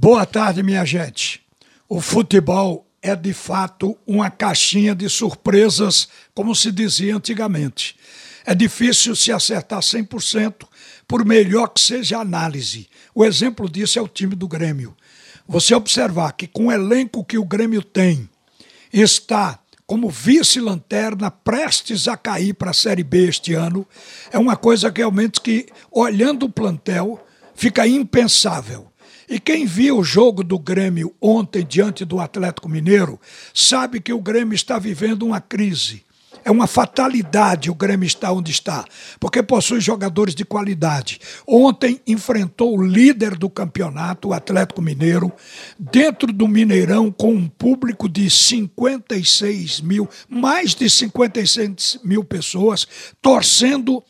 Boa tarde, minha gente. O futebol é de fato uma caixinha de surpresas, como se dizia antigamente. É difícil se acertar 100%, por melhor que seja a análise. O exemplo disso é o time do Grêmio. Você observar que com o elenco que o Grêmio tem, está como vice-lanterna prestes a cair para a Série B este ano, é uma coisa realmente que, olhando o plantel, fica impensável. E quem viu o jogo do Grêmio ontem diante do Atlético Mineiro sabe que o Grêmio está vivendo uma crise. É uma fatalidade o Grêmio estar onde está, porque possui jogadores de qualidade. Ontem enfrentou o líder do campeonato, o Atlético Mineiro, dentro do Mineirão, com um público de 56 mil, mais de 56 mil pessoas, torcendo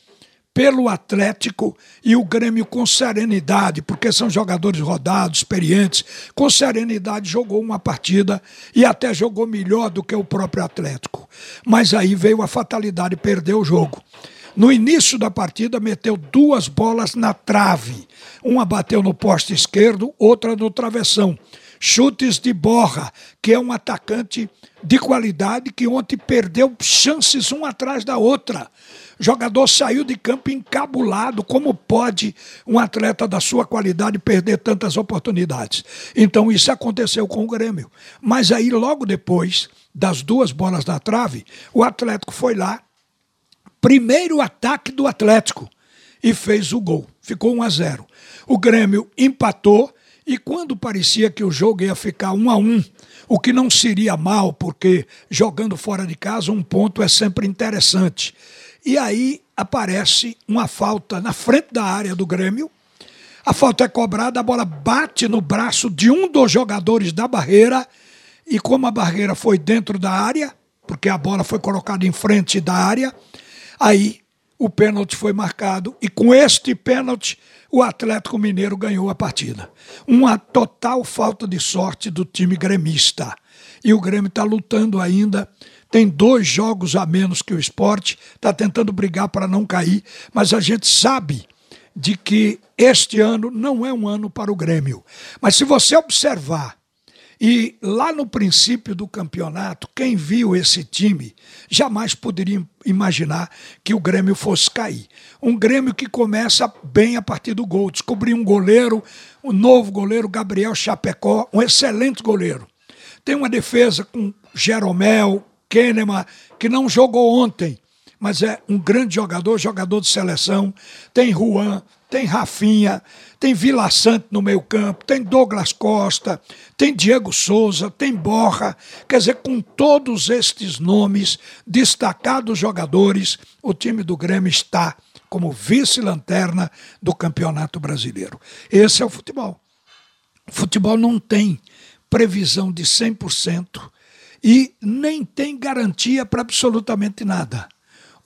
pelo Atlético e o Grêmio com serenidade, porque são jogadores rodados, experientes, com serenidade jogou uma partida e até jogou melhor do que o próprio Atlético. Mas aí veio a fatalidade, perdeu o jogo. No início da partida, meteu duas bolas na trave. Uma bateu no poste esquerdo, outra no travessão. Chutes de Borra, que é um atacante de qualidade que ontem perdeu chances uma atrás da outra. O jogador saiu de campo encabulado. Como pode um atleta da sua qualidade perder tantas oportunidades? Então isso aconteceu com o Grêmio. Mas aí, logo depois das duas bolas na trave, o Atlético foi lá, primeiro ataque do Atlético, e fez o gol. Ficou 1 a 0. O Grêmio empatou e quando parecia que o jogo ia ficar um a um, o que não seria mal, porque jogando fora de casa um ponto é sempre interessante. E aí aparece uma falta na frente da área do Grêmio. A falta é cobrada, a bola bate no braço de um dos jogadores da barreira. E como a barreira foi dentro da área, porque a bola foi colocada em frente da área, aí o pênalti foi marcado. E com este pênalti, o Atlético Mineiro ganhou a partida. Uma total falta de sorte do time gremista. E o Grêmio está lutando ainda. Tem dois jogos a menos que o esporte, está tentando brigar para não cair, mas a gente sabe de que este ano não é um ano para o Grêmio. Mas se você observar e lá no princípio do campeonato, quem viu esse time jamais poderia imaginar que o Grêmio fosse cair. Um Grêmio que começa bem a partir do gol. Descobriu um goleiro, um novo goleiro, Gabriel Chapecó, um excelente goleiro. Tem uma defesa com Jeromel, Kahneman, que não jogou ontem, mas é um grande jogador, jogador de seleção. Tem Juan, tem Rafinha, tem Vila Sante no meio campo, tem Douglas Costa, tem Diego Souza, tem Borra. Quer dizer, com todos estes nomes, destacados jogadores, o time do Grêmio está como vice-lanterna do Campeonato Brasileiro. Esse é o futebol. O futebol não tem previsão de 100% e nem tem garantia para absolutamente nada.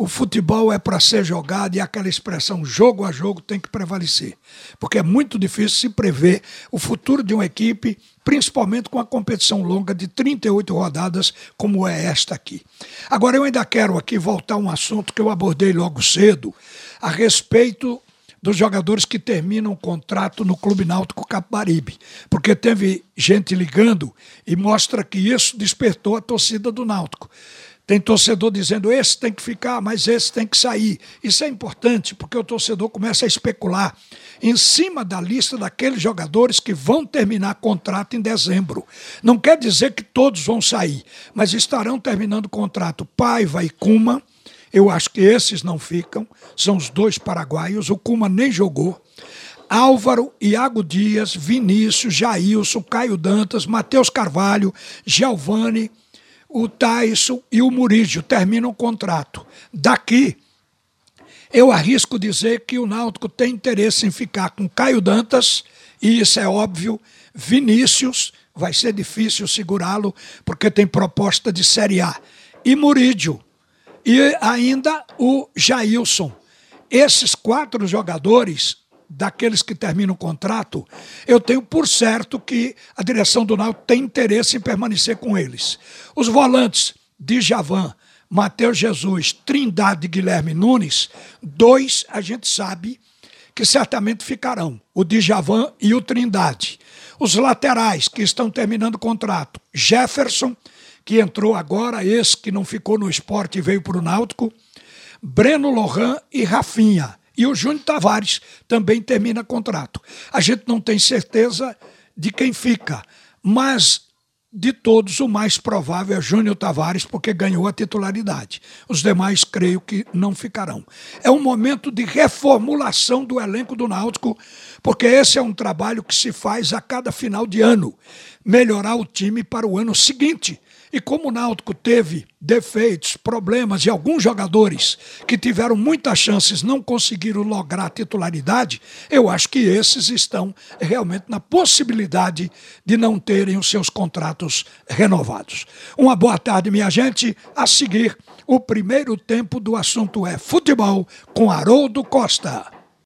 O futebol é para ser jogado e aquela expressão jogo a jogo tem que prevalecer. Porque é muito difícil se prever o futuro de uma equipe, principalmente com a competição longa de 38 rodadas, como é esta aqui. Agora, eu ainda quero aqui voltar a um assunto que eu abordei logo cedo, a respeito dos jogadores que terminam o contrato no Clube Náutico Capibaribe, porque teve gente ligando e mostra que isso despertou a torcida do Náutico. Tem torcedor dizendo esse tem que ficar, mas esse tem que sair. Isso é importante porque o torcedor começa a especular em cima da lista daqueles jogadores que vão terminar contrato em dezembro. Não quer dizer que todos vão sair, mas estarão terminando contrato Paiva e Kuma. Eu acho que esses não ficam, são os dois paraguaios. O Kuma nem jogou. Álvaro, Iago Dias, Vinícius, Jailson, Caio Dantas, Matheus Carvalho, Giovanni o Tyson e o Murígio terminam o contrato. Daqui, eu arrisco dizer que o Náutico tem interesse em ficar com Caio Dantas, e isso é óbvio, Vinícius, vai ser difícil segurá-lo, porque tem proposta de Série A, e Murídio, e ainda o Jailson. Esses quatro jogadores daqueles que terminam o contrato, eu tenho por certo que a direção do Náutico tem interesse em permanecer com eles. Os volantes, Djavan, Matheus Jesus, Trindade e Guilherme Nunes, dois a gente sabe que certamente ficarão, o Djavan e o Trindade. Os laterais que estão terminando o contrato: Jefferson, que entrou agora, esse que não ficou no esporte e veio para o Náutico, Breno Lohan e Rafinha. E o Júnior Tavares também termina contrato. A gente não tem certeza de quem fica, mas de todos, o mais provável é Júnior Tavares, porque ganhou a titularidade. Os demais, creio que não ficarão. É um momento de reformulação do elenco do Náutico, porque esse é um trabalho que se faz a cada final de ano melhorar o time para o ano seguinte. E como o Náutico teve defeitos, problemas e alguns jogadores que tiveram muitas chances não conseguiram lograr titularidade, eu acho que esses estão realmente na possibilidade de não terem os seus contratos renovados. Uma boa tarde, minha gente. A seguir, o primeiro tempo do assunto é futebol com Haroldo Costa.